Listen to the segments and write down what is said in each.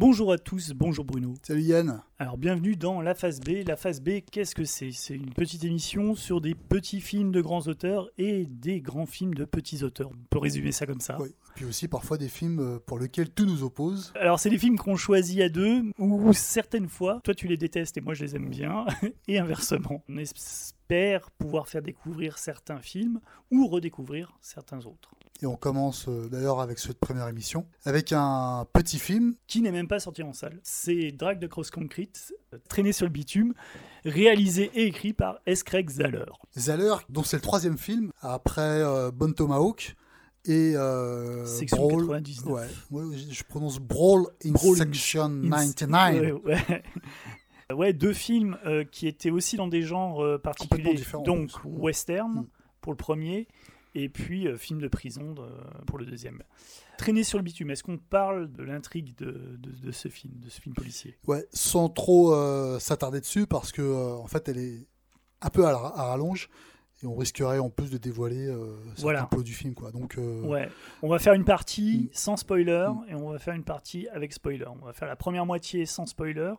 Bonjour à tous, bonjour Bruno. Salut Yann. Alors bienvenue dans La Phase B. La Phase B, qu'est-ce que c'est? C'est une petite émission sur des petits films de grands auteurs et des grands films de petits auteurs. On peut résumer ça comme ça. Oui. Puis aussi parfois des films euh, pour lesquels tout nous oppose. Alors c'est des films qu'on choisit à deux ou certaines fois, toi tu les détestes et moi je les aime bien et inversement. On espère pouvoir faire découvrir certains films ou redécouvrir certains autres. Et on commence euh, d'ailleurs avec cette première émission, avec un petit film. Qui n'est même pas sorti en salle. C'est Drag de Cross Concrete, traîné sur le bitume, réalisé et écrit par S. Craig Zahler. Zahler, dont c'est le troisième film, après euh, Bon Tomahawk et euh, Section Brawl. 99. Ouais, ouais, je prononce Brawl in Brawl Section In- 99. Ouais, ouais. Ouais, deux films euh, qui étaient aussi dans des genres euh, particuliers. Donc western Mm. pour le premier, et puis euh, film de prison de- pour le deuxième. Traîner sur le bitume, est-ce qu'on parle de l'intrigue de, de- de ce film, de ce film policier Ouais, sans trop euh, s'attarder dessus parce que euh, en fait elle est un peu à, rallonge et on risquerait en plus de dévoiler euh, certains Voilà. plots du film quoi. Donc euh, Ouais, on va faire une partie Mm. sans spoiler Mm. et on va faire une partie avec spoiler. On va faire la première moitié sans spoiler.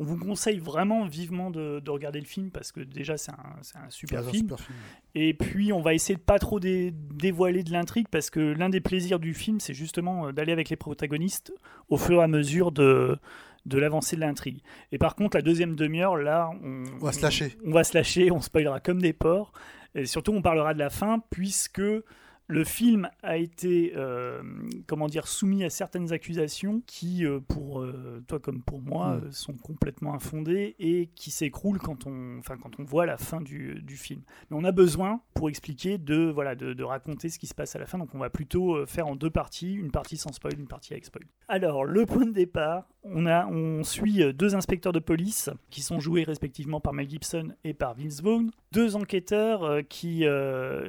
On vous conseille vraiment vivement de, de regarder le film parce que déjà c'est un, super un film. super film. Et puis, on va essayer de pas trop dé- dévoiler de l'intrigue parce que l'un des plaisirs du film, c'est justement euh, d'aller avec les protagonistes au fur et à mesure de, de l'avancée de l'intrigue. Et par contre, la deuxième demi-heure, là, on, On va se lâcher. On, va se lâcher, on spoilera comme des porcs. Et surtout, on parlera de la fin puisque le film a été, euh, comment dire, soumis à certaines accusations qui, euh, pour euh, toi comme pour moi, Mm. sont complètement infondées et qui s'écroulent quand on, enfin, quand on voit la fin du, du film. Mais on a besoin, pour expliquer, de, voilà, de, de raconter ce qui se passe à la fin. Donc on va plutôt faire en deux parties, une partie sans spoil, une partie avec spoil. Alors, le point de départ, on, a, on suit deux inspecteurs de police qui sont joués respectivement par Mel Gibson et par Vince Vaughn. Deux enquêteurs qui,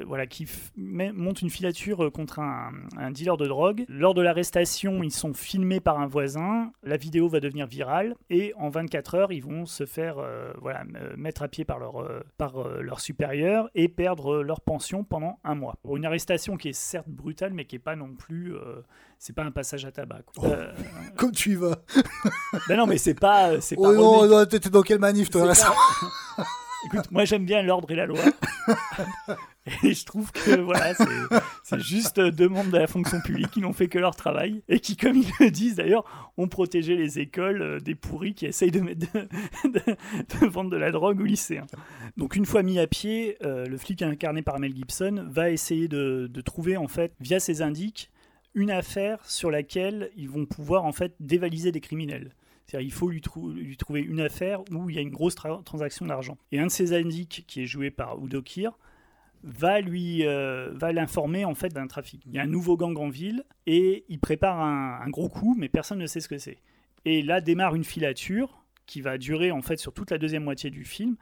voilà, qui montent une filature euh, contre un, un dealer de drogue. Lors de l'arrestation, ils sont filmés par un voisin. La vidéo va devenir virale et en 24 heures, ils vont se faire euh, voilà, euh, mettre à pied par leur, euh, par, euh, leur supérieur et perdre leur pension pendant un mois. Pour une arrestation qui est certes brutale, mais qui n'est pas non plus. c'est pas un passage à tabac. quoi. Oh. Comme tu y vas. ben non, mais c'est pas. C'est Oh non, non, t'étais dans quelle manif toi Écoute, moi j'aime bien l'ordre et la loi. et je trouve que voilà, c'est- juste deux membres de la fonction publique qui n'ont fait que leur travail et qui, comme ils le disent d'ailleurs, ont protégé les écoles euh, des pourris qui essayent de, vendre de la drogue aux lycéens. Donc une fois mis à pied, euh, le flic incarné par Mel Gibson va essayer de, trouver en fait, via ses indices, une affaire sur laquelle ils vont pouvoir en fait dévaliser des criminels. C'est-à-dire il faut lui, trou- lui trouver une affaire où il y a une grosse tra- transaction d'argent. Et un de ses indices, qui est joué par Udo Kier, va lui euh, va l'informer en fait d'un trafic. Il y a un nouveau gang en ville et il prépare un, gros coup, mais personne ne sait ce que c'est. Et là démarre une filature qui va durer en fait sur toute la deuxième moitié du film.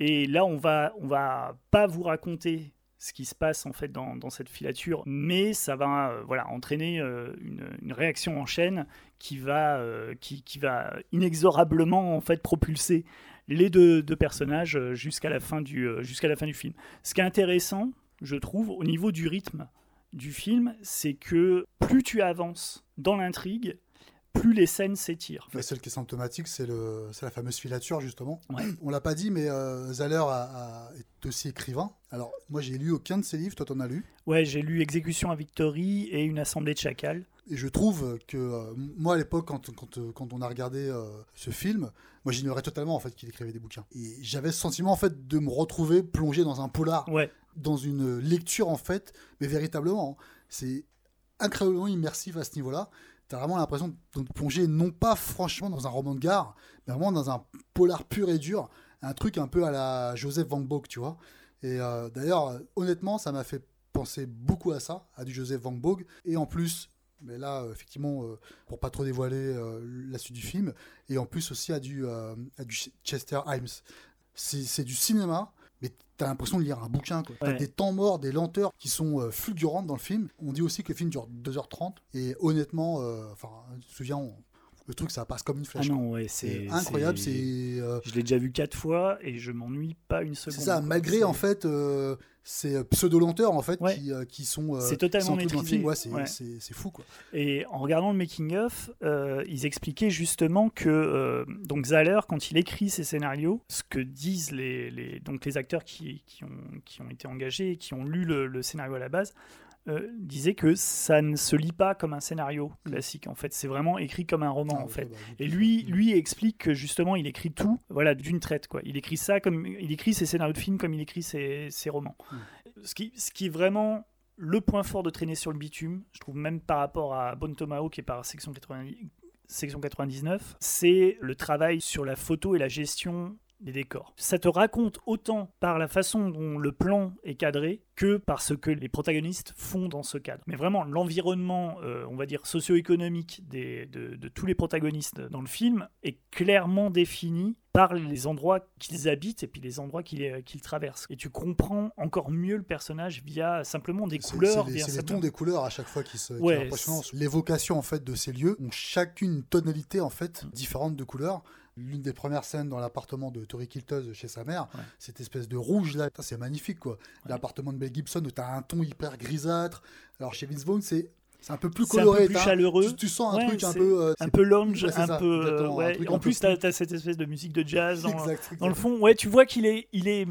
Et là on va on va pas vous raconter ce qui se passe en fait dans, cette filature, mais ça va euh, voilà entraîner euh, une, une réaction en chaîne qui va qui, qui va inexorablement en fait propulser les deux, personnages euh, jusqu'à la fin du euh, jusqu'à la fin du film. Ce qui est intéressant, je trouve, au niveau du rythme du film, c'est que plus tu avances dans l'intrigue, plus les scènes s'étirent. Mais Celle qui est symptomatique, c'est la fameuse filature justement. Ouais. On l'a pas dit, mais euh, Zahler a- a- est aussi écrivain. Alors moi, j'ai lu aucun de ses livres. Toi, t'en as lu? Ouais, j'ai lu Exécution à Victory et Une assemblée de chacals. Et je trouve que euh, moi, à l'époque, quand, quand, euh, quand on a regardé euh, ce film, moi, j'ignorais totalement en fait qu'il écrivait des bouquins. Et j'avais ce sentiment en fait de me retrouver plongé dans un polar, Ouais, dans une lecture en fait, mais véritablement, hein. c'est incroyablement immersif à ce niveau-là. T'as vraiment l'impression de plonger non pas franchement dans un roman de gare, mais vraiment dans un polar pur et dur, un truc un peu à la Joseph Van Gogh, tu vois. Et euh, d'ailleurs, honnêtement, ça m'a fait penser beaucoup à ça, à du Joseph Van Gogh. Et en plus, mais là, euh, effectivement, euh, pour pas trop dévoiler la suite du film, et en plus aussi à du, à du Chester Himes. C'est du cinéma, mais t'as l'impression de lire un bouquin. quoi. T'as Ouais. des temps morts, des lenteurs qui sont euh, fulgurantes dans le film. On dit aussi que le film dure 2h30, et honnêtement, euh, enfin, je me souviens, on, Le truc, ça passe comme une Ah flèche. non, ouais, c'est incroyable. c'est- euh, Je l'ai déjà vu quatre fois et je m'ennuie pas une seconde. c'est ça, malgré en fait euh, ces pseudo-lenteurs en fait Ouais. qui, euh, qui sont. C'est totalement maîtrisé. Ouais, c'est Ouais. fou quoi. Et en regardant le making-of, euh, ils expliquaient justement que donc Zahler, quand il écrit ses scénarios, ce que disent les, les- donc les acteurs qui, qui ont, qui ont été engagés et qui ont lu le, le scénario à la base, euh, disaient que ça ne se lit pas comme un scénario Mm. classique. En fait, c'est vraiment écrit comme un roman. Ah, en fait. bah, Et lui, lui explique que justement, il écrit tout, voilà, d'une traite, quoi. Il écrit ça comme, il écrit ses scénarios de films comme il écrit ses, ses romans. Mm. Ce qui, ce qui est vraiment le point fort de traîner sur le bitume, je trouve même par rapport à Bon Tomahawk et par section 90 section 99, c'est le travail sur la photo et la gestion des décors. Ça te raconte autant par la façon dont le plan est cadré que par ce que les protagonistes font dans ce cadre. Mais vraiment, l'environnement, euh, on va dire, socio-économique des- de, de tous les protagonistes dans le film est clairement défini par les endroits qu'ils habitent et puis les endroits qu'ils euh, traversent. Et tu comprends encore mieux le personnage via simplement des couleurs. C'est les, les tons des couleurs à chaque fois qui se Ouais. L'évocation en fait de ces lieux ont chacune une tonalité en fait différente de couleurs. L'une des premières scènes dans l'appartement de Tori Kiltos chez sa mère, Ouais. cette espèce de rouge là, c'est magnifique quoi. L'appartement de Mel Gibson où tu as un ton hyper grisâtre. Alors chez Vince Vaughn, c'est c'est un peu plus C'est un coloré. peu plus t'as- chaleureux. Tu, tu sens un Ouais, truc un peu. euh, un peu lounge, Ouais, un ça, peu. ouais. En plus, tu as, cette espèce de musique de jazz dans, Exact, dans le exact. fond. Ouais, tu vois qu'il est, il est,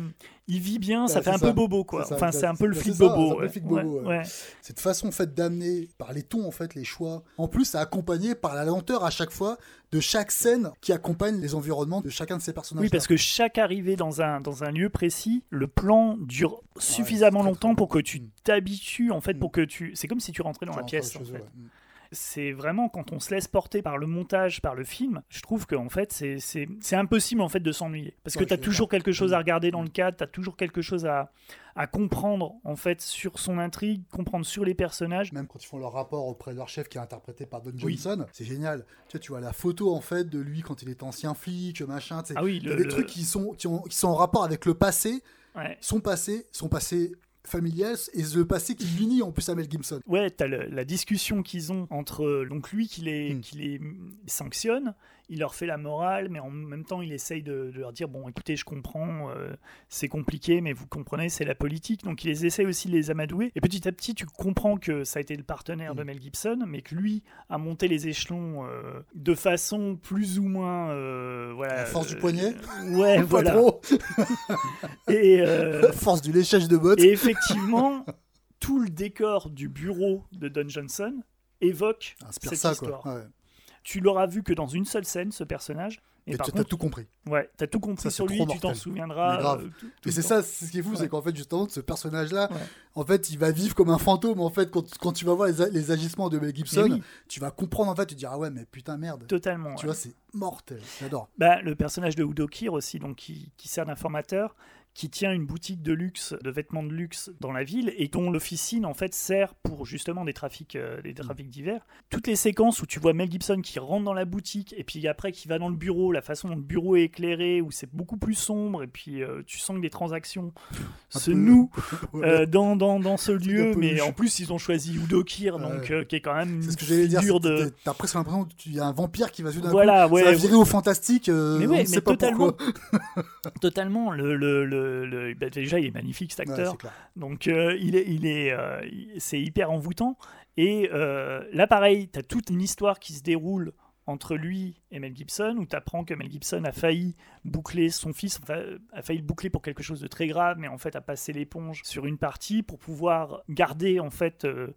il vit bien. ça Ouais, fait un ça. peu bobo, quoi. Ça, enfin, c'est un peu le flic bobo. ouais. Ouais, cette façon en fait d'amener par les tons en fait les choix en plus c'est accompagné par la lenteur à chaque fois de chaque scène qui accompagne les environnements de chacun de ces personnages Oui, parce que chaque arrivée dans un, dans un lieu précis, le plan dure suffisamment longtemps long. pour que tu Mm. t'habitues, en fait, Mm. pour que tu. C'est comme si tu rentrais dans la pièce, en fait. C'est vraiment quand on se laisse porter par le montage, par le film, je trouve qu'en fait c'est- c'est c'est impossible en fait de s'ennuyer. Parce que Ouais, tu as toujours quelque chose à Mm. regarder dans le cadre, tu as toujours quelque chose à, à comprendre en fait sur son intrigue, comprendre sur les personnages. même quand ils font leur rapport auprès de leur chef qui est interprété par Don Oui. Johnson c'est génial tu vois, tu vois la photo en fait de lui quand il est ancien flic machin tu sais. Ah oui, Il y a le- des le- trucs qui sont, qui, ont- qui sont en rapport avec le passé Ouais. son passé son passé familial et le passé qui l'unit en plus à Mel Gibson Ouais, t'as la discussion qu'ils ont entre euh, donc lui qui les, Mm. qui les sanctionne, il leur fait la morale, mais en même temps il essaye de, de leur dire bon écoutez je comprends, euh, c'est compliqué, mais vous comprenez c'est la politique, donc il les essaie aussi de les amadouer. Et petit à petit tu comprends que ça a été le partenaire de Mm. Mel Gibson, mais que lui a monté les échelons euh, de façon plus ou moins euh, voilà. La force du poignet Ouais voilà. trop. Et force du léchage de bottes et effectivement, tout le décor du bureau de Don Johnson évoque inspire cette ça histoire. quoi ouais. Tu l'auras vu que dans une seule scène, ce personnage. Et et tu as tout compris ouais, t'as tout compris Ça, sur lui, tu t'en souviendras. Mais grave. euh, tout- tout Et c'est ça, c'est ce qui est fou, Ouais. c'est qu'en fait, justement, ce personnage-là, Ouais. en fait, il va vivre comme un fantôme. En fait, quand, quand tu vas voir les, les agissements de Mel Gibson, oui, tu vas comprendre, en fait, tu te dis, ah ouais, mais putain, merde. totalement. Tu ouais. vois, c'est mortel. J'adore. Bah, le personnage de Udo Kier aussi, donc qui, qui sert d'informateur, qui tient une boutique de luxe, de vêtements de luxe dans la ville et dont l'officine en fait sert pour justement des trafics, euh, des trafics divers. Toutes les séquences où tu vois Mel Gibson qui rentre dans la boutique et puis après qui va dans le bureau, la façon dont le bureau est éclairé, où c'est beaucoup plus sombre et puis euh, tu sens que les transactions se nouent Ouais. euh, dans, dans, dans ce lieu, mais louche. en plus ils ont choisi Udo Kier, donc Ouais. qui est quand même une ce que j'allais dire. figure c'est- de... t'as- presque l'impression qu'il y a un vampire qui va jouer d'un Voilà, coup. ouais, ça va virer au fantastique. Mais ouais, mais totalement. Totalement. Le, le, le, le- bah, déjà, il est magnifique cet acteur. Donc euh, il est, il est, euh, c'est hyper envoûtant. Et euh, là, pareil, tu as toute une histoire qui se déroule entre lui et Mel Gibson, où tu apprends que Mel Gibson a failli boucler son fils, a failli le boucler pour quelque chose de très grave, mais en fait a passé l'éponge sur une partie pour pouvoir garder en fait euh,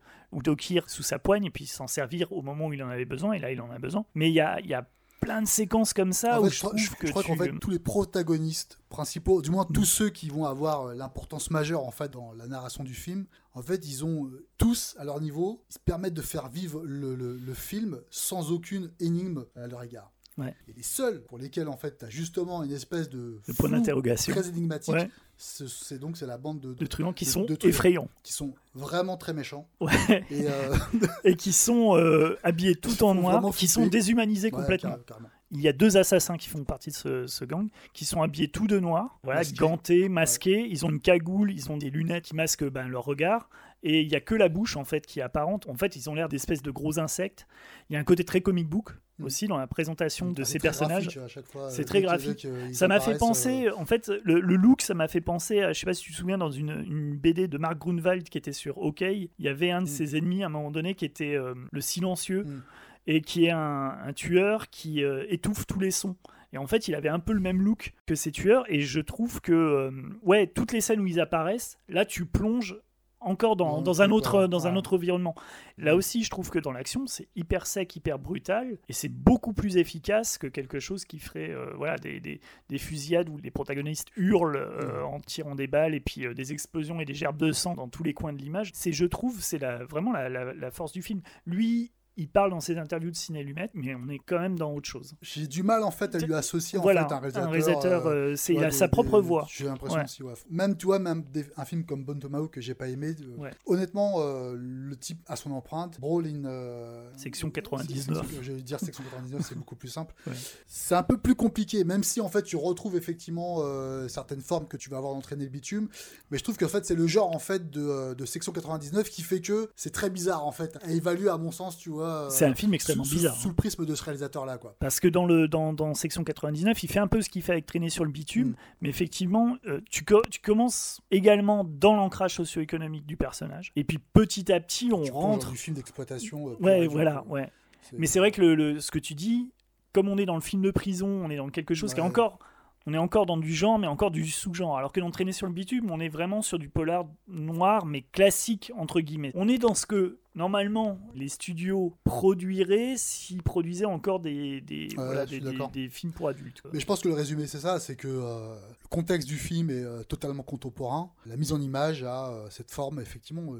sous sa poigne et puis s'en servir au moment où il en avait besoin. Et là, il en a besoin. Mais il y a, il y a plein de séquences comme ça En où fait, je trouve je- que je crois tu- qu'en fait, tous les protagonistes principaux, du moins tous ceux qui vont avoir euh, l'importance majeure en fait dans la narration du film, en fait, ils ont euh, tous à leur niveau, ils se permettent de faire vivre le, le- le film sans aucune énigme à leur égard. Ouais. Et les seuls pour lesquels en fait, tu as justement une espèce de le point d'interrogation. très énigmatique, Ouais, c'est donc c'est la bande de, de truands qui de- sont effrayants. qui sont vraiment très méchants. Ouais. Et euh, et qui sont euh, habillés tout en noir, qui sont déshumanisés ouais, complètement. carrément. Il y a deux assassins qui font partie de ce, ce gang, qui sont habillés tout de noir, voilà, Masqués. gantés, masqués. Ils ont une cagoule, ils ont des lunettes qui masquent ben, leur regard, et il y a que la bouche en fait qui est apparente. En fait, ils ont l'air d'espèces de gros insectes. Il y a un côté très comic book Mm. aussi dans la présentation de Ah, ces personnages. C'est euh, très graphique. Ça m'a fait apparaissent, penser, euh, en fait, le, le look, ça m'a fait penser à, je sais pas si tu te souviens, dans une, une BD de Mark Grunwald qui était sur OK, il y avait un de Mm. ses ennemis à un moment donné qui était euh, le silencieux Mm. Et qui est un, un tueur qui euh, étouffe tous les sons. Et en fait, il avait un peu le même look que ces tueurs. Et je trouve que, euh, ouais, toutes les scènes où ils apparaissent, là, tu plonges encore dans, un autre, dans un autre environnement. Là aussi, je trouve que dans l'action, c'est hyper sec, hyper brutal, et c'est beaucoup plus efficace que quelque chose qui ferait euh, voilà, des, des- des fusillades où les protagonistes hurlent euh, Mm. en tirant des balles, et puis euh, des explosions et des gerbes de sang dans tous les coins de l'image. C'est, je trouve, c'est la, vraiment la, la- la force du film. Lui, il parle dans ses interviews de ciné lumette, mais on est quand même dans autre chose. J'ai du mal en fait à lui associer en voilà, fait un réalisateur. réalisateur, euh, euh, c'est, il a des- sa propre des- voix. J'ai l'impression Ouais. aussi, ouais. Même, tu vois, même des- un film comme Bon Tomahawk que j'ai pas aimé. euh. Honnêtement, euh, le type a son empreinte. Brawl in. Section 99. Je vais dire section 99, c'est beaucoup plus simple. C'est un peu plus compliqué, même si en fait tu retrouves effectivement certaines formes que tu vas avoir d'entraîner le bitume. Mais je trouve qu'en fait c'est le genre en fait de, de section 99 qui fait que c'est très bizarre en fait à évaluer à mon sens, tu vois. Euh, C'est un film extrêmement sous, bizarre. Sous, hein. le prisme de ce réalisateur là, quoi. Parce que dans, le, dans, dans Section 99, il fait un peu ce qu'il fait avec Traîner sur le bitume, Mm. mais effectivement, euh, tu, co- tu commences également dans l'ancrage socio-économique du personnage, et puis petit à petit, on Tu rentre. du film d'exploitation. euh, Ouais, voilà, ouais. Mais c'est vrai que le, le- ce que tu dis, comme on est dans le film de prison, on est dans quelque chose qui est encore. On est encore dans du genre, mais encore du sous-genre. Alors que dans Traîner sur le bitume, on est vraiment sur du polar noir, mais classique, entre guillemets. On est dans ce que, normalement, les studios produiraient s'ils produisaient encore des, des, voilà, films pour adultes. quoi. Mais je pense que le résumé, c'est ça, c'est que euh, le contexte du film est euh, totalement contemporain. La mise en image a euh, cette forme, effectivement,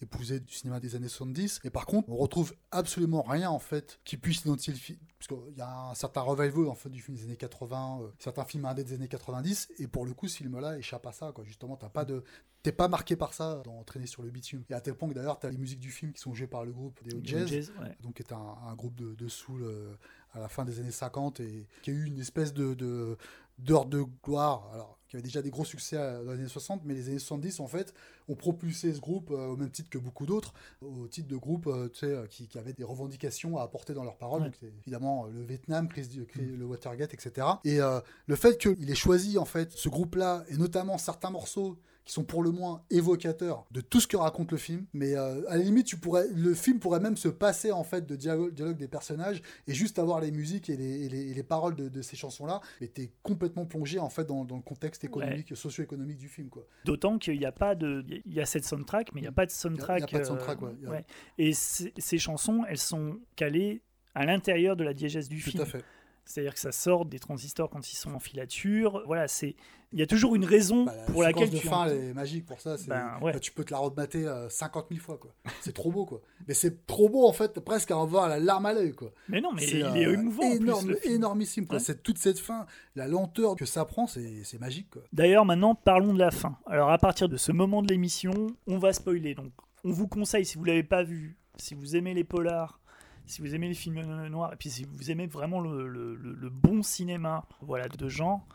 épousée du cinéma des années 70. Et par contre, on retrouve absolument rien, en fait, qui puisse identifier le film. Parce qu'il y a un certain revival, en fait, du film des années 80, euh, certains films indés des années 90. Et pour le coup, ce film-là échappe à ça, quoi. Justement, t'as pas de... T'es pas marqué par ça dans Traîner sur le bitume. Et à tel point que d'ailleurs, t'as les musiques du film qui sont jouées par le groupe des Hot Jazz Jazz, ouais. donc qui est un, un groupe de, de soul euh, à la fin des années 50 et qui a eu une espèce de de- d'heure de, gloire, alors qui avait déjà des gros succès euh, dans les années 60, mais les années 70 en fait ont propulsé ce groupe euh, au même titre que beaucoup d'autres, au titre de groupe euh, tu sais, qui, qui avaient des revendications à apporter dans leurs paroles, Ouais. donc évidemment le Vietnam, crise du- cri- le Watergate, etc. Et euh, le fait qu'il ait choisi en fait ce groupe-là et notamment certains morceaux qui sont pour le moins évocateurs de tout ce que raconte le film. Mais euh, à la limite, tu pourrais, le film pourrait même se passer en fait de dialogue, dialogue des personnages et juste avoir les musiques et les, et les- et les paroles de, de ces chansons-là. Mais t'es complètement plongé en fait dans, dans le contexte économique, socio-économique du film, quoi. D'autant qu'il n'y a pas de. Il y a cette soundtrack, mais il n'y a pas de soundtrack. Il y a pas de euh, soundtrack, ouais. A- ouais. Et ces chansons, elles sont calées à l'intérieur de la diégèse du Tout film. à fait. C'est-à-dire que ça sort des transistors quand ils sont en filature. Voilà, c'est. Il y a toujours une raison Bah, la pour laquelle de tu. fin, elle est magique pour ça. c'est- Ben, ouais. bah, tu peux te la remater euh, 50 000 fois, quoi. C'est trop beau, quoi. Mais c'est trop beau, en fait, presque à en voir la larme à l'œil, quoi. Mais non, mais C'est, il est euh, émouvant. en plus, énorme, le énormissime, quoi. Ouais. C'est toute cette fin, la lenteur que ça prend, c'est c'est magique, quoi. D'ailleurs, maintenant, parlons de la fin. Alors, à partir de ce moment de l'émission, on va spoiler. Donc, on vous conseille, si vous l'avez pas vu, si vous aimez les polars, si vous aimez les films noirs, et puis si vous aimez vraiment le, bon cinéma, voilà, de genre,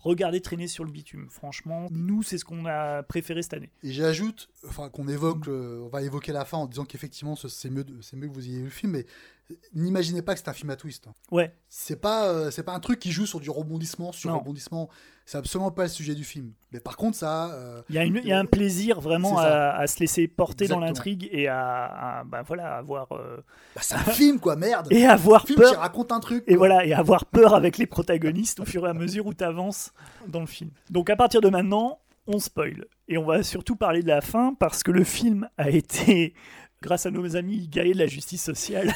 regardez Traîner sur le bitume. Franchement, nous, c'est ce qu'on a préféré cette année. Et j'ajoute, enfin, qu'on évoque, on va évoquer la fin en disant qu'effectivement, ce- c'est mieux, c'est mieux que vous ayez vu le film, mais n'imaginez pas que c'est un film à twist. hein. Ouais, C'est pas, euh, c'est pas un truc qui joue sur du rebondissement, sur Non. rebondissement. C'est absolument pas le sujet du film. Mais par contre, ça, euh, il y, a une- il y a un plaisir vraiment à, à se laisser porter dans l'intrigue et à, à, bah, voilà, avoir, euh, bah, c'est un film, quoi, merde. et avoir Un film qui peur. raconte un truc. Et voilà, et avoir peur avec les protagonistes au fur et à mesure où tu avances dans le film. Donc à partir de maintenant, on spoil. Et on va surtout parler de la fin parce que le film a été, grâce à nos amis gaillés de la justice sociale,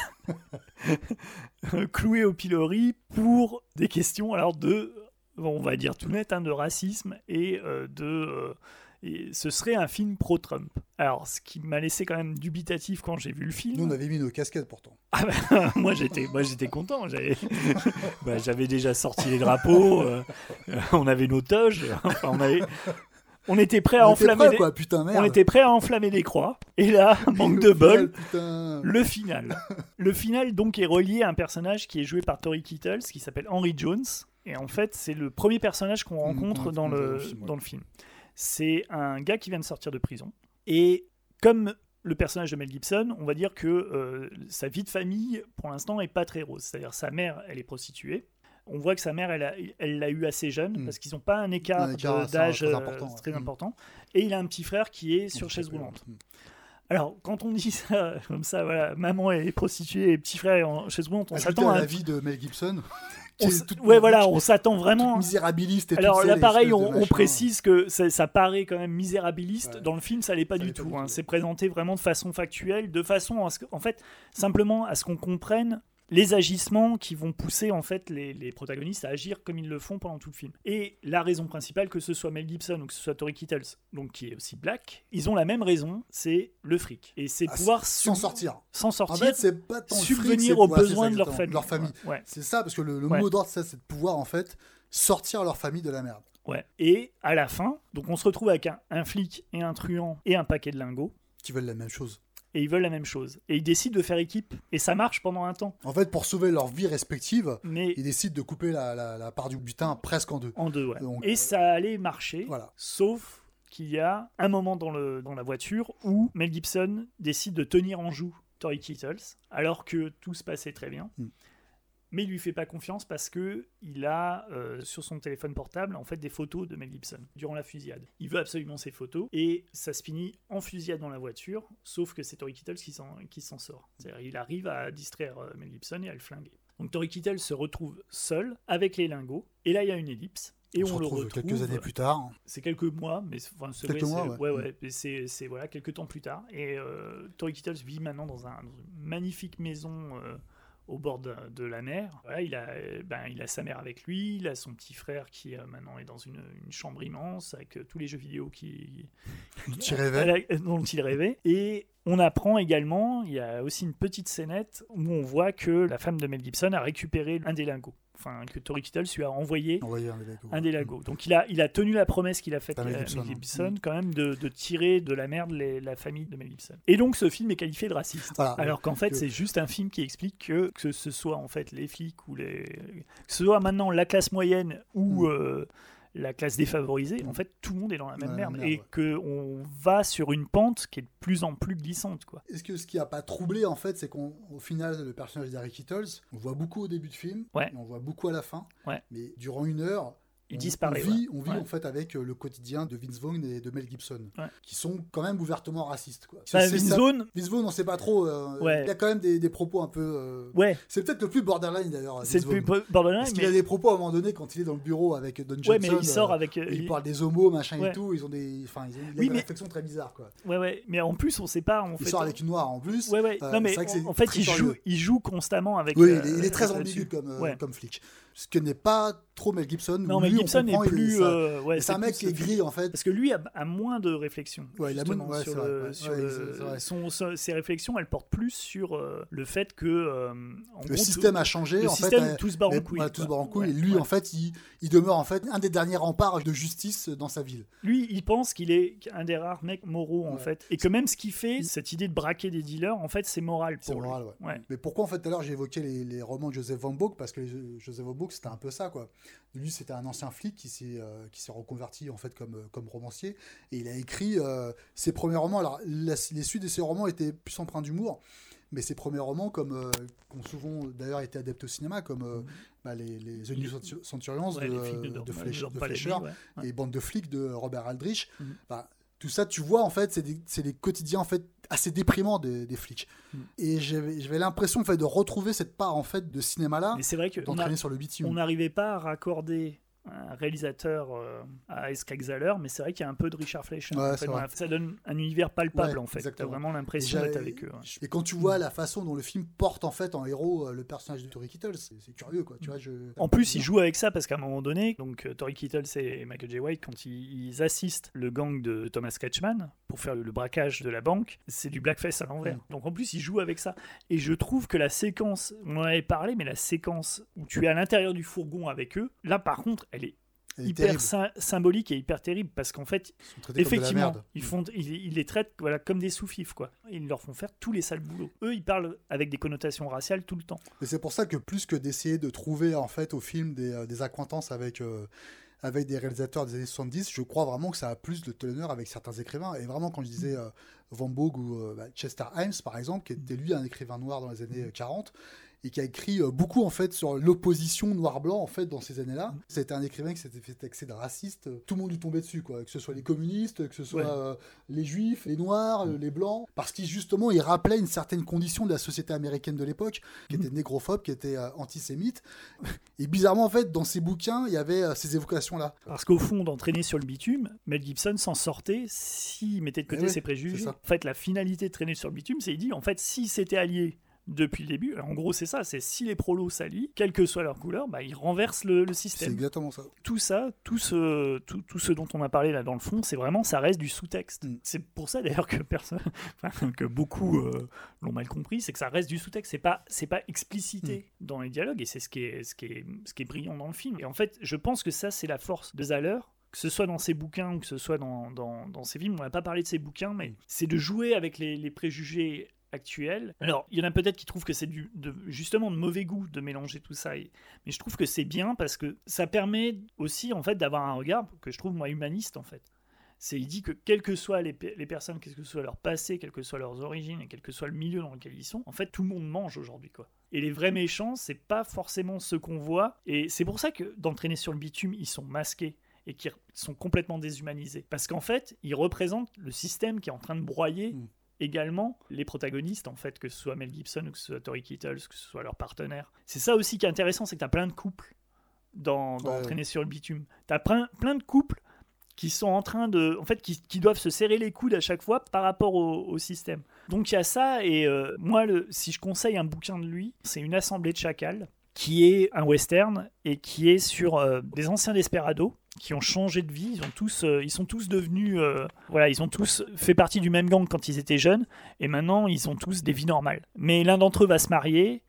cloué au pilori pour des questions alors de, on va dire tout net, hein, de racisme et euh, de... euh, et ce serait un film pro-Trump. Alors, ce qui m'a laissé quand même dubitatif quand j'ai vu le film. Nous, on avait mis nos casquettes pourtant. Ah bah, moi j'étais moi j'étais content j'avais bah, déjà sorti les drapeaux euh, on avait nos toges enfin, on avait on était prêt à On était enflammer prêts, des- quoi, putain, merde. on était prêt à enflammer des croix et là manque de bol le final le final donc est relié à un personnage qui est joué par Tori Kittles qui s'appelle Henry Jones et en fait c'est le premier personnage qu'on rencontre dans le film, ouais. dans le film c'est un gars qui vient de sortir de prison et comme le personnage de Mel Gibson, on va dire que euh, sa vie de famille, pour l'instant, est pas très rose. C'est-à-dire sa mère, elle est prostituée. On voit que sa mère, elle, l'a eu assez jeune Mm. parce qu'ils n'ont pas un écart, d'âge très euh, important, très Mm. important. Et il a un petit frère qui est sur chaise roulante. Mm. Alors, quand on dit ça, comme ça, voilà, maman est prostituée et petit frère est en chaise roulante, on s'attend à la vie de Mel Gibson. ouais, voilà, on s'attend vraiment. misérabiliste et Alors là, pareil, on, précise que ça, ça paraît quand même misérabiliste. Ouais. Dans le film, ça l'est pas Ça du l'est pas tout. du hein. tout. C'est présenté vraiment de façon factuelle, de façon à ce que, en fait, simplement à ce qu'on comprenne les agissements qui vont pousser en fait les, les protagonistes à agir comme ils le font pendant tout le film. Et la raison principale, que ce soit Mel Gibson ou que ce soit Tori Kittles, donc qui est aussi black, ils ont la même raison, c'est le fric. Et c'est Ah, pouvoir S'en sortir. s'en En sortir, fait, c'est pas tant le fric, subvenir aux besoins de leur famille. Leur famille. Ouais. C'est ça, parce que le, le Ouais. mot d'ordre, c'est de pouvoir, en fait, sortir leur famille de la merde. Ouais. Et à la fin, donc on se retrouve avec un, un flic et un truand et un paquet de lingots. Qui veulent la même chose. Et ils veulent la même chose. Et ils décident de faire équipe. Et ça marche pendant un temps. En fait, pour sauver leur vie respective, Mais ils décident de couper la, la- la part du butin presque en deux. en deux, ouais. Donc, et euh, ça allait marcher. Voilà. Sauf qu'il y a un moment dans, le, dans la voiture où Mel Gibson décide de tenir en joue Tori Kittles, alors que tout se passait très bien. Mm. Mais il lui fait pas confiance parce que il a euh, sur son téléphone portable en fait des photos de Mel Gibson durant la fusillade. Il veut absolument ces photos et ça se finit en fusillade dans la voiture, sauf que c'est Tori Kittles qui s'en sort. C'est-à-dire il arrive à distraire euh, Mel Gibson et à le flinguer. Donc Tori Kittles se retrouve seul avec les lingots et là il y a une ellipse et on, on, se le retrouve quelques années plus tard. c'est quelques mois, mais c'est- enfin, c'est Quelques mois, ouais. ouais, c'est voilà quelques temps plus tard. Et euh, Tori Kittles vit maintenant dans, un- dans une magnifique maison euh, au bord de, de la mer. Voilà, il a, euh, ben, il a sa mère avec lui, il a son petit frère qui euh, maintenant est dans une, une chambre immense avec euh, tous les jeux vidéo qui dont il rêvait. Et on apprend également, il y a aussi une petite scénette où on voit que la femme de Mel Gibson a récupéré un des lingots. Enfin, que Tori Kittles lui a envoyé Envoyé un Lagos. Donc il a, il a tenu la promesse qu'il a faite À à Mel Mel Gibson, Gibson, hein. quand même de, de tirer de la merde les- la famille de Mel Gibson. Et donc ce film est qualifié de raciste. Voilà. Alors qu'en fait Que- c'est juste un film qui explique que que ce soit en fait les flics ou les que ce soit maintenant la classe moyenne ou Mm. euh, la classe défavorisée, en fait tout le monde est dans la même Dans la merde et ouais. que on va sur une pente qui est de plus en plus glissante quoi. Est-ce que ce qui a pas troublé en fait, c'est qu'au final, le personnage d'Harry Kittles, on voit beaucoup au début du film, Ouais. et on voit beaucoup à la fin, Ouais. mais durant une heure, Il disparaît. On vit, ouais. on vit Ouais. en fait avec euh, le quotidien de Vince Vaughn et de Mel Gibson, Ouais. qui sont quand même ouvertement racistes. Quoi. Bah, Vince ça- Vaughn, Vince Vaughn, on sait pas trop. euh. Il a quand même des, des propos un peu. euh, ouais, C'est peut-être le plus borderline d'ailleurs. c'est le plus borderline, Parce qu'il mais, a des propos à un moment donné quand il est dans le bureau avec Don Johnson. ouais, mais il sort euh, avec. il il- parle des homos, machin et tout. Ils ont des, enfin, ils ont Oui, mais- réflexion très bizarre, quoi. Ouais, ouais, mais en plus on sait pas. En Il fait, sort avec une noire en plus. Ouais, ouais. Non, mais en, fait, il joue, curieux. il joue constamment avec. Oui, il est, très ambigu comme, comme flic. Ce que n'est pas trop Mel Gibson. Non, on Gibson est plus. euh, ouais, c'est un mec qui est gris en fait. Parce que lui a, a moins de réflexion. Ouais, il a moins- ouais, sur vrai, le- vrai. son- ses réflexions, elles portent plus sur euh, le fait que. euh, en Le gros, système tout- a changé. le en système, fait, euh, tout se barre en couille. voilà, tout se quoi. barre en couille. Ouais, et lui, en fait, il, il demeure en fait un des derniers remparts de justice dans sa ville. Lui, il pense qu'il est un des rares mecs moraux, en fait. Et que même ce qu'il fait, cette idée de braquer des dealers, en fait, c'est moral C'est pour lui. moral, ouais. Ouais. Mais pourquoi en fait tout à l'heure j'ai évoqué les, romans de Joseph Van Boek parce que Joseph Van C'était un peu ça quoi. Lui c'était un ancien flic qui s'est euh, qui s'est reconverti en fait comme euh, comme romancier et il a écrit euh, ses premiers romans. Alors la- les suites de ses romans étaient plus empreints d'humour. Mais ses premiers romans, comme euh, qui ont souvent d'ailleurs été adaptés au cinéma, comme euh, bah, les, les The New Centu- Centurions. Ouais, de, de, de, Fleischer ouais. Et Bande de flics de Robert Aldrich. Mhm. Bah, tout ça, tu vois, en fait, c'est des, quotidiens en fait assez déprimants des, des flics. Mhm. Et j'avais l'impression en fait de retrouver cette part en fait de cinéma-là, Mais c'est vrai d'entraîner sur le bitume. on n'arrivait pas à raccorder un réalisateur euh, à Escagzaler, mais c'est vrai qu'il y a un peu de Richard Fleischer. Ouais, en fait, c'est dans vrai. la- Ça donne un univers palpable Ouais, en fait. T'as vraiment l'impression d'être avec eux. ouais. et quand tu vois la façon dont le film porte en fait en héros euh, le personnage de Tori Kittles, c'est curieux quoi. Tu vois, je... En plus, ils jouent avec ça parce qu'à un moment donné, donc euh, Tori Kittles et Michael J. White, quand ils, ils assistent le gang de Thomas Kretschmann pour faire le, le braquage de la banque, c'est du blackface à l'envers. Donc en plus, ils jouent avec ça. Et je trouve que la séquence, on en avait parlé, mais la séquence où tu es à l'intérieur du fourgon avec eux, là par contre, elle est Elle hyper sy- symbolique et hyper terrible parce qu'en fait, effectivement, ils, font, ils, ils les traitent voilà, comme des sous-fifs. quoi. Ils leur font faire tous les sales boulots. Eux, ils parlent avec des connotations raciales tout le temps. Et c'est pour ça que plus que d'essayer de trouver en fait au film des, euh, des accointances avec, euh, avec des réalisateurs des années 70, je crois vraiment que ça a plus de teneur avec certains écrivains. Et vraiment, quand je disais euh, Van Gogh ou euh, bah, Chester Himes, par exemple, qui était lui un écrivain noir dans les années 40, et qui a écrit euh, beaucoup en fait sur l'opposition noir-blanc en fait dans ces années-là. C'était un écrivain qui s'était fait taxer de raciste. Tout le monde lui tombait dessus quoi, que ce soit les communistes, que ce soit Ouais. euh, les juifs, les noirs, les blancs, parce qu'il justement il rappelait une certaine condition de la société américaine de l'époque, qui était négrophobe, qui était euh, antisémite. Et bizarrement en fait dans ses bouquins il y avait euh, ces évocations là. Parce qu'au fond, d'entraîner sur le bitume, Mel Gibson s'en sortait s'il mettait de côté Eh ouais, ses préjugés. En fait, la finalité de traîner sur le bitume, c'est il dit, en fait, s'ils s'étaient alliés depuis le début, en gros, c'est ça, c'est si les prolos s'allient, quelle que soit leur couleur, bah, ils renversent le, le C'est système. exactement ça. Tout ça, tout ce, tout, tout ce dont on a parlé là dans le fond, c'est vraiment, ça reste du sous-texte. Mm. C'est pour ça d'ailleurs que personne, que beaucoup euh, l'ont mal compris, c'est que ça reste du sous-texte. C'est pas, c'est pas explicité Mm. dans les dialogues et c'est ce qui est, ce qui est, ce qui est brillant dans le film. Et en fait, je pense que ça, c'est la force de Zahler que ce soit dans ses bouquins ou que ce soit dans, dans, dans ses films, on n'a pas parlé de ses bouquins, mais c'est de jouer avec les, les préjugés actuels. Alors, il y en a peut-être qui trouvent que c'est du, de, justement de mauvais goût de mélanger tout ça, et- mais je trouve que c'est bien parce que ça permet aussi en fait d'avoir un regard que je trouve moi humaniste en fait. C'est il dit que quelles que soient les, les personnes, quel que soit leur passé, quelles que soient leurs origines et quel que soit le milieu dans lequel ils sont, en fait tout le monde mange aujourd'hui quoi. Et les vrais méchants, c'est pas forcément ceux qu'on voit, et c'est pour ça que d'entraîner sur le bitume, ils sont masqués et qui sont complètement déshumanisés. Parce qu'en fait, ils représentent le système qui est en train de broyer Mm. Également les protagonistes, en fait, que ce soit Mel Gibson ou que ce soit Tori Kittles, que ce soit leur partenaire. C'est ça aussi qui est intéressant, c'est que tu as plein de couples dans, dans Ouais. Sur le bitume. Tu as plein, plein de couples qui sont en train de. En fait, qui, qui doivent se serrer les coudes à chaque fois par rapport au, au système. Donc il y a ça, et euh, moi, le, si je conseille un bouquin de lui, c'est Une assemblée de chacals, qui est un western et qui est sur euh, des anciens desperados qui ont changé de vie. Ils, ont tous, euh, ils sont tous devenus. euh, voilà, ils ont tous fait partie du même gang quand ils étaient jeunes, et maintenant ils ont tous des vies normales. Mais l'un d'entre eux va se marier.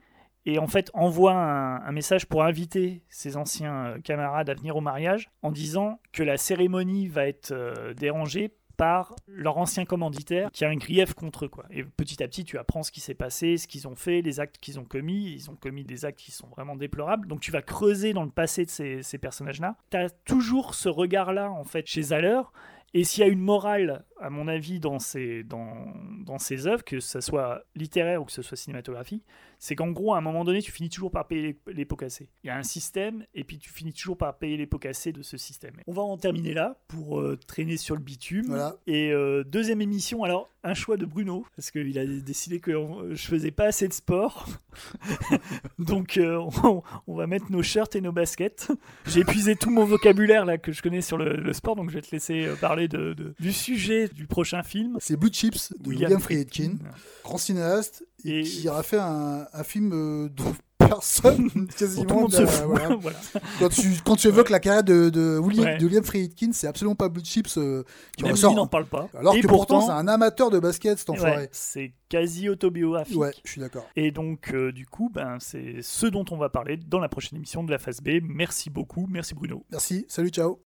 Et en fait, envoie un, message pour inviter ses anciens euh, camarades à venir au mariage en disant que la cérémonie va être euh, dérangée par leur ancien commanditaire qui a un grief contre eux. Quoi. Et petit à petit, tu apprends ce qui s'est passé, ce qu'ils ont fait, les actes qu'ils ont commis. Ils ont commis des actes qui sont vraiment déplorables. Donc tu vas creuser dans le passé de ces, ces personnages-là. Tu as toujours ce regard-là, en fait, chez Zahler. Et s'il y a une morale, à mon avis, dans ces, dans, dans ces œuvres, que ce soit littéraire ou que ce soit cinématographique, c'est qu'en gros, à un moment donné, tu finis toujours par payer les, les pots cassés. Il y a un système, et puis tu finis toujours par payer les pots cassés de ce système. On va en terminer là pour euh, traîner sur le bitume. Voilà. Et euh, deuxième émission, alors un choix de Bruno, parce qu'il a décidé que euh, je faisais pas assez de sport. Donc euh, on, on va mettre nos shirts et nos baskets. J'ai épuisé tout mon vocabulaire là que je connais sur le, le sport, donc je vais te laisser parler de, de- du sujet du prochain film. C'est Blue Chips de William, Friedkin, grand cinéaste, et Et- qui aura fait un, un film euh, dont personne quasiment fout. voilà. voilà. Quand tu, quand tu évoques la carrière de, de, William, Ouais. de William Friedkin, c'est absolument pas Blue Chips euh, qui Même ressort. n'en parle pas. Alors et que pourtant, c'est un amateur de basket, cet enfoiré. c'est quasi autobiographique. Ouais, je suis d'accord. Et donc, euh, du coup, ben, c'est ce dont on va parler dans la prochaine émission de la phase B. Merci beaucoup. Merci Bruno. Merci, salut, ciao.